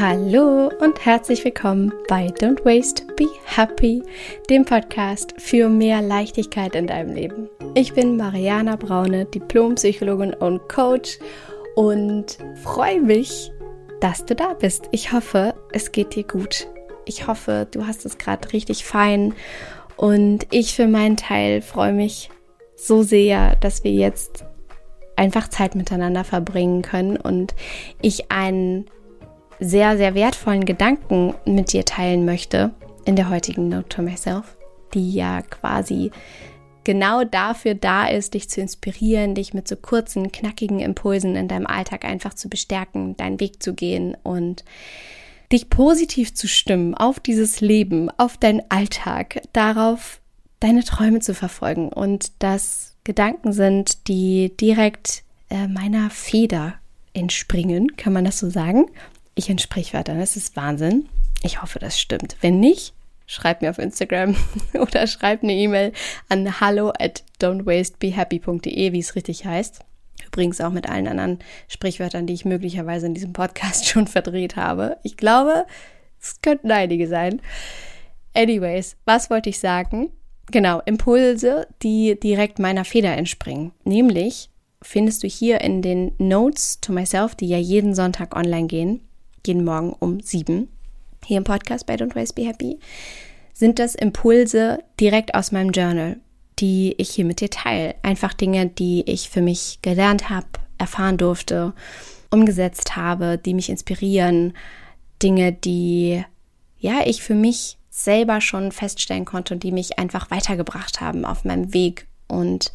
Hallo und herzlich willkommen bei Don't Waste, Be Happy, dem Podcast für mehr Leichtigkeit in deinem Leben. Ich bin Mariana Braune, Diplompsychologin und Coach und freue mich, dass du da bist. Ich hoffe, es geht dir gut. Ich hoffe, du hast es gerade richtig fein und ich für meinen Teil freue mich so sehr, dass wir jetzt einfach Zeit miteinander verbringen können und ich einen sehr, sehr wertvollen Gedanken mit dir teilen möchte in der heutigen Note to Myself, die ja quasi genau dafür da ist, dich zu inspirieren, dich mit so kurzen, knackigen Impulsen in deinem Alltag einfach zu bestärken, deinen Weg zu gehen und dich positiv zu stimmen auf dieses Leben, auf deinen Alltag, darauf deine Träume zu verfolgen und das Gedanken sind, die direkt äh, meiner Feder entspringen, kann man das so sagen? Ich in Sprichwörtern, das ist Wahnsinn. Ich hoffe, das stimmt. Wenn nicht, schreib mir auf Instagram oder schreib eine E-Mail an hallo at don'twastebehappy.de, wie es richtig heißt. Übrigens auch mit allen anderen Sprichwörtern, die ich möglicherweise in diesem Podcast schon verdreht habe. Ich glaube, es könnten einige sein. Anyways, was wollte ich sagen? Genau, Impulse, die direkt meiner Feder entspringen. Nämlich findest du hier in den Notes to Myself, die ja jeden Sonntag online gehen, jeden Morgen um sieben, hier im Podcast bei Don't Waste Be Happy, sind das Impulse direkt aus meinem Journal, die ich hier mit dir teile. Einfach Dinge, die ich für mich gelernt habe, erfahren durfte, umgesetzt habe, die mich inspirieren, Dinge, die ja ich für mich selber schon feststellen konnte und die mich einfach weitergebracht haben auf meinem Weg und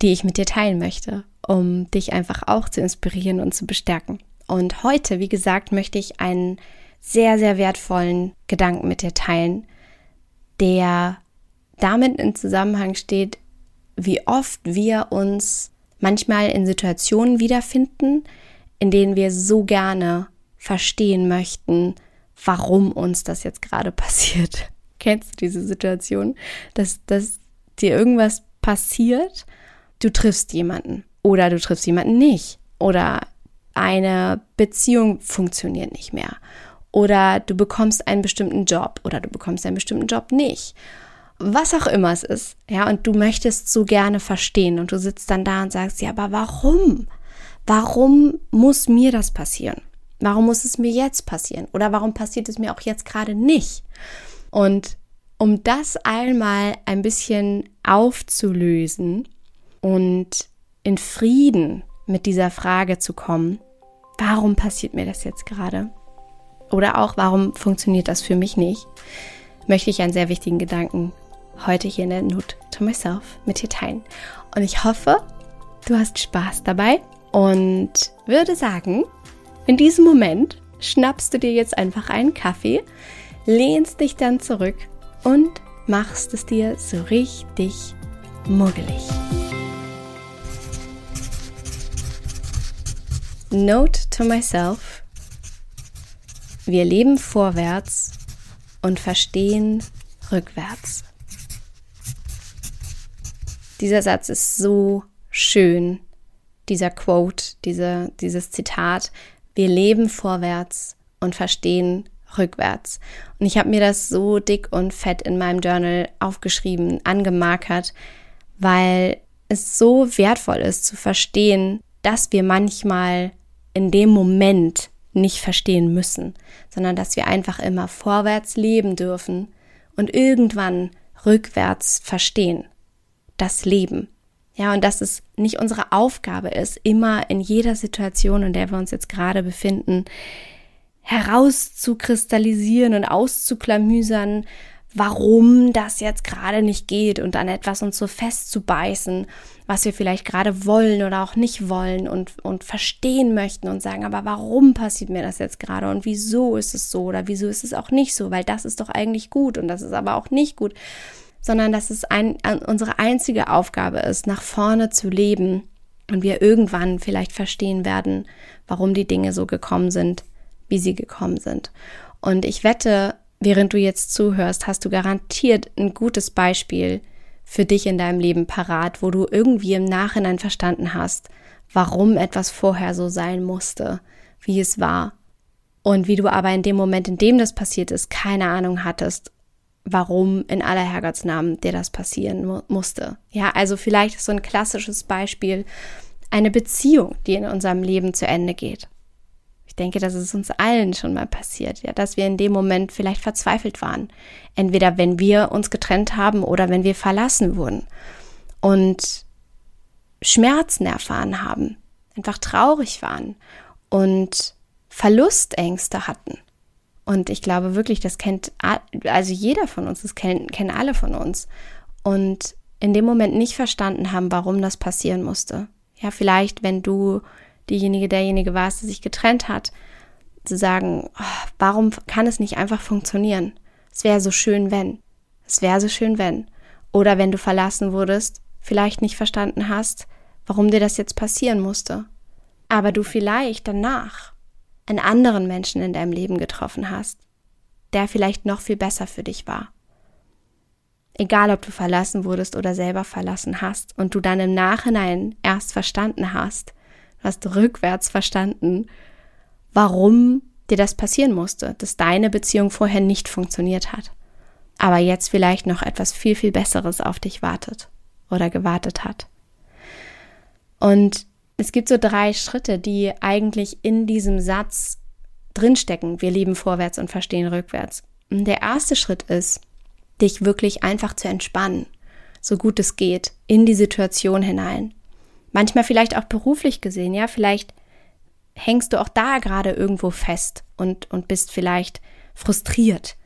die ich mit dir teilen möchte, um dich einfach auch zu inspirieren und zu bestärken. Und heute, wie gesagt, möchte ich einen sehr, sehr wertvollen Gedanken mit dir teilen, der damit in Zusammenhang steht, wie oft wir uns manchmal in Situationen wiederfinden, in denen wir so gerne verstehen möchten, warum uns das jetzt gerade passiert. Kennst du diese Situation, dass, dass dir irgendwas passiert, du triffst jemanden oder du triffst jemanden nicht oder eine Beziehung funktioniert nicht mehr oder du bekommst einen bestimmten Job oder du bekommst einen bestimmten Job nicht. Was auch immer es ist, ja, und du möchtest so gerne verstehen und du sitzt dann da und sagst, ja, aber warum? Warum muss mir das passieren? Warum muss es mir jetzt passieren? Oder warum passiert es mir auch jetzt gerade nicht? Und um das einmal ein bisschen aufzulösen und in Frieden mit dieser Frage zu kommen, warum passiert mir das jetzt gerade? Oder auch, warum funktioniert das für mich nicht? Möchte ich einen sehr wichtigen Gedanken heute hier in der Note to Myself mit dir teilen. Und ich hoffe, du hast Spaß dabei und würde sagen, in diesem Moment schnappst du dir jetzt einfach einen Kaffee, lehnst dich dann zurück und machst es dir so richtig muggelig. Note to myself. Wir leben vorwärts und verstehen rückwärts. Dieser Satz ist so schön, dieser Quote, diese, dieses Zitat. Wir leben vorwärts und verstehen rückwärts. Und ich habe mir das so dick und fett in meinem Journal aufgeschrieben, angemarkert, weil es so wertvoll ist zu verstehen, dass wir manchmal in dem Moment nicht verstehen müssen, sondern dass wir einfach immer vorwärts leben dürfen und irgendwann rückwärts verstehen. Das Leben. Ja, und dass es nicht unsere Aufgabe ist, immer in jeder Situation, in der wir uns jetzt gerade befinden, herauszukristallisieren und auszuklamüsern, warum das jetzt gerade nicht geht und an etwas uns so festzubeißen, was wir vielleicht gerade wollen oder auch nicht wollen und, und verstehen möchten und sagen, aber warum passiert mir das jetzt gerade und wieso ist es so oder wieso ist es auch nicht so, weil das ist doch eigentlich gut und das ist aber auch nicht gut, sondern dass es ein, unsere einzige Aufgabe ist, nach vorne zu leben und wir irgendwann vielleicht verstehen werden, warum die Dinge so gekommen sind, wie sie gekommen sind. Und ich wette, Während du jetzt zuhörst, hast du garantiert ein gutes Beispiel für dich in deinem Leben parat, wo du irgendwie im Nachhinein verstanden hast, warum etwas vorher so sein musste, wie es war. Und wie du aber in dem Moment, in dem das passiert ist, keine Ahnung hattest, warum in aller Herrgottsnamen dir das passieren mu musste. Ja, also vielleicht so ein klassisches Beispiel eine Beziehung, die in unserem Leben zu Ende geht. Ich denke, das ist uns allen schon mal passiert, ja, dass wir in dem Moment vielleicht verzweifelt waren. Entweder wenn wir uns getrennt haben oder wenn wir verlassen wurden und Schmerzen erfahren haben, einfach traurig waren und Verlustängste hatten. Und ich glaube wirklich, das kennt also jeder von uns, das kennen, kennen alle von uns. Und in dem Moment nicht verstanden haben, warum das passieren musste. Ja, vielleicht, wenn du diejenige, derjenige warst, der sich getrennt hat, zu sagen, oh, warum kann es nicht einfach funktionieren? Es wäre so schön, wenn. Es wäre so schön, wenn. Oder wenn du verlassen wurdest, vielleicht nicht verstanden hast, warum dir das jetzt passieren musste. Aber du vielleicht danach einen anderen Menschen in deinem Leben getroffen hast, der vielleicht noch viel besser für dich war. Egal, ob du verlassen wurdest oder selber verlassen hast und du dann im Nachhinein erst verstanden hast, hast rückwärts verstanden, warum dir das passieren musste, dass deine Beziehung vorher nicht funktioniert hat, aber jetzt vielleicht noch etwas viel, viel Besseres auf dich wartet oder gewartet hat. Und es gibt so drei Schritte, die eigentlich in diesem Satz drinstecken. Wir leben vorwärts und verstehen rückwärts. Und der erste Schritt ist, dich wirklich einfach zu entspannen, so gut es geht, in die Situation hinein. Manchmal vielleicht auch beruflich gesehen, ja, vielleicht hängst du auch da gerade irgendwo fest und, und bist vielleicht frustriert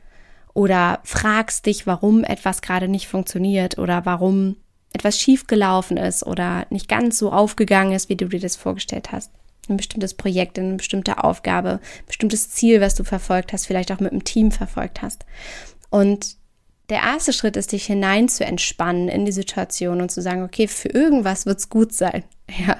oder fragst dich, warum etwas gerade nicht funktioniert oder warum etwas schiefgelaufen ist oder nicht ganz so aufgegangen ist, wie du dir das vorgestellt hast. Ein bestimmtes Projekt, eine bestimmte Aufgabe, ein bestimmtes Ziel, was du verfolgt hast, vielleicht auch mit einem Team verfolgt hast. Und der erste Schritt ist, dich hinein zu entspannen in die Situation und zu sagen, okay, für irgendwas wird es gut sein. Ja.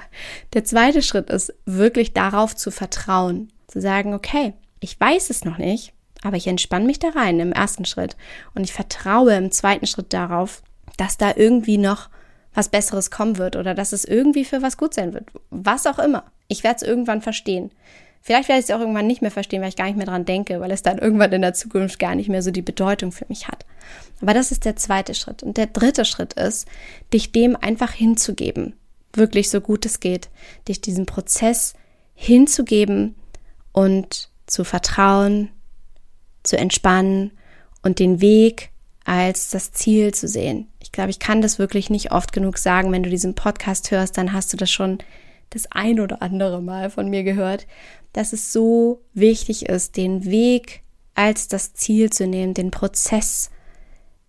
Der zweite Schritt ist, wirklich darauf zu vertrauen. Zu sagen, okay, ich weiß es noch nicht, aber ich entspanne mich da rein im ersten Schritt. Und ich vertraue im zweiten Schritt darauf, dass da irgendwie noch was Besseres kommen wird oder dass es irgendwie für was gut sein wird. Was auch immer. Ich werde es irgendwann verstehen. Vielleicht werde ich es auch irgendwann nicht mehr verstehen, weil ich gar nicht mehr dran denke, weil es dann irgendwann in der Zukunft gar nicht mehr so die Bedeutung für mich hat. Aber das ist der zweite Schritt. Und der dritte Schritt ist, dich dem einfach hinzugeben. Wirklich so gut es geht. Dich diesem Prozess hinzugeben und zu vertrauen, zu entspannen und den Weg als das Ziel zu sehen. Ich glaube, ich kann das wirklich nicht oft genug sagen. Wenn du diesen Podcast hörst, dann hast du das schon das ein oder andere Mal von mir gehört, dass es so wichtig ist, den Weg als das Ziel zu nehmen, den Prozess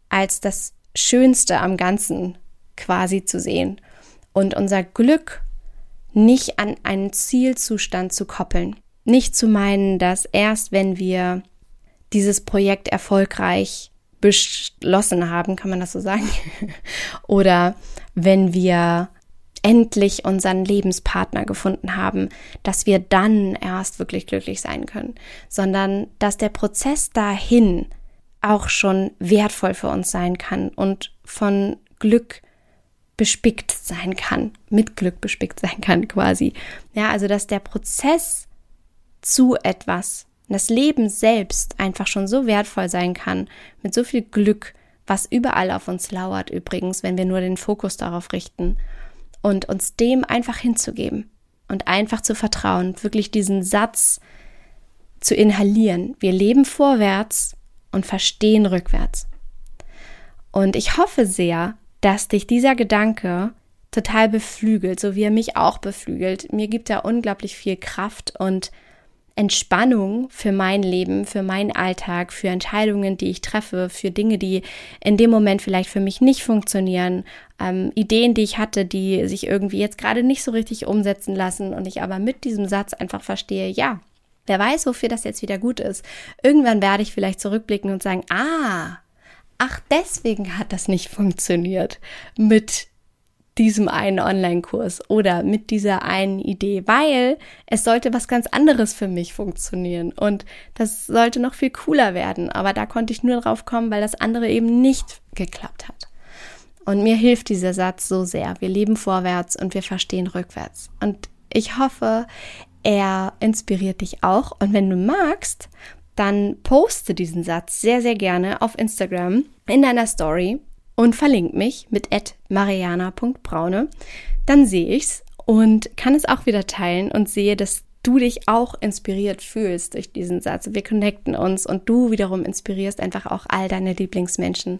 als das Schönste am Ganzen quasi zu sehen und unser Glück nicht an einen Zielzustand zu koppeln. Nicht zu meinen, dass erst wenn wir dieses Projekt erfolgreich beschlossen haben, kann man das so sagen? Oder wenn wir endlich unseren Lebenspartner gefunden haben, dass wir dann erst wirklich glücklich sein können, sondern dass der Prozess dahin auch schon wertvoll für uns sein kann und von Glück bespickt sein kann, mit Glück bespickt sein kann quasi. Ja, also dass der Prozess zu etwas das Leben selbst einfach schon so wertvoll sein kann, mit so viel Glück, was überall auf uns lauert übrigens, wenn wir nur den Fokus darauf richten und uns dem einfach hinzugeben und einfach zu vertrauen, wirklich diesen Satz zu inhalieren. Wir leben vorwärts und verstehen rückwärts. Und ich hoffe sehr, dass dich dieser Gedanke total beflügelt, so wie er mich auch beflügelt. Mir gibt er unglaublich viel Kraft und Entspannung für mein Leben, für meinen Alltag, für Entscheidungen, die ich treffe, für Dinge, die in dem Moment vielleicht für mich nicht funktionieren, ähm, Ideen, die ich hatte, die sich irgendwie jetzt gerade nicht so richtig umsetzen lassen und ich aber mit diesem Satz einfach verstehe, ja, wer weiß, wofür das jetzt wieder gut ist. Irgendwann werde ich vielleicht zurückblicken und sagen, ah, ach, deswegen hat das nicht funktioniert mit diesem einen Online-Kurs oder mit dieser einen Idee, weil es sollte was ganz anderes für mich funktionieren und das sollte noch viel cooler werden. Aber da konnte ich nur drauf kommen, weil das andere eben nicht geklappt hat. Und mir hilft dieser Satz so sehr. Wir leben vorwärts und wir verstehen rückwärts. Und ich hoffe er inspiriert dich auch. Und wenn du magst, dann poste diesen Satz sehr, sehr gerne auf Instagram in deiner Story und verlink mich mit mariana.braune. Dann sehe ich's und kann es auch wieder teilen und sehe, dass du dich auch inspiriert fühlst durch diesen Satz. Wir connecten uns und du wiederum inspirierst einfach auch all deine Lieblingsmenschen,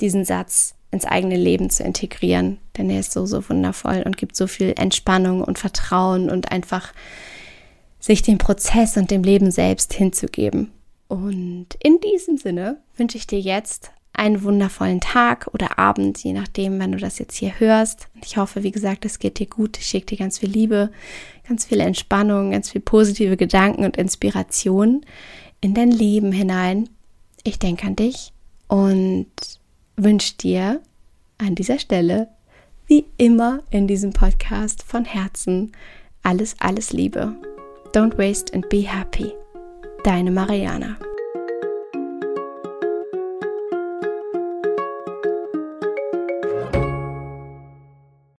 diesen Satz ins eigene Leben zu integrieren. Denn er ist so, so wundervoll und gibt so viel Entspannung und Vertrauen und einfach sich dem Prozess und dem Leben selbst hinzugeben. Und in diesem Sinne wünsche ich dir jetzt einen wundervollen Tag oder Abend, je nachdem, wann du das jetzt hier hörst. Ich hoffe, wie gesagt, es geht dir gut. Ich schicke dir ganz viel Liebe, ganz viel Entspannung, ganz viel positive Gedanken und Inspiration in dein Leben hinein. Ich denke an dich und wünsche dir an dieser Stelle, wie immer in diesem Podcast, von Herzen alles, alles Liebe. Don't waste and be happy. Deine Mariana.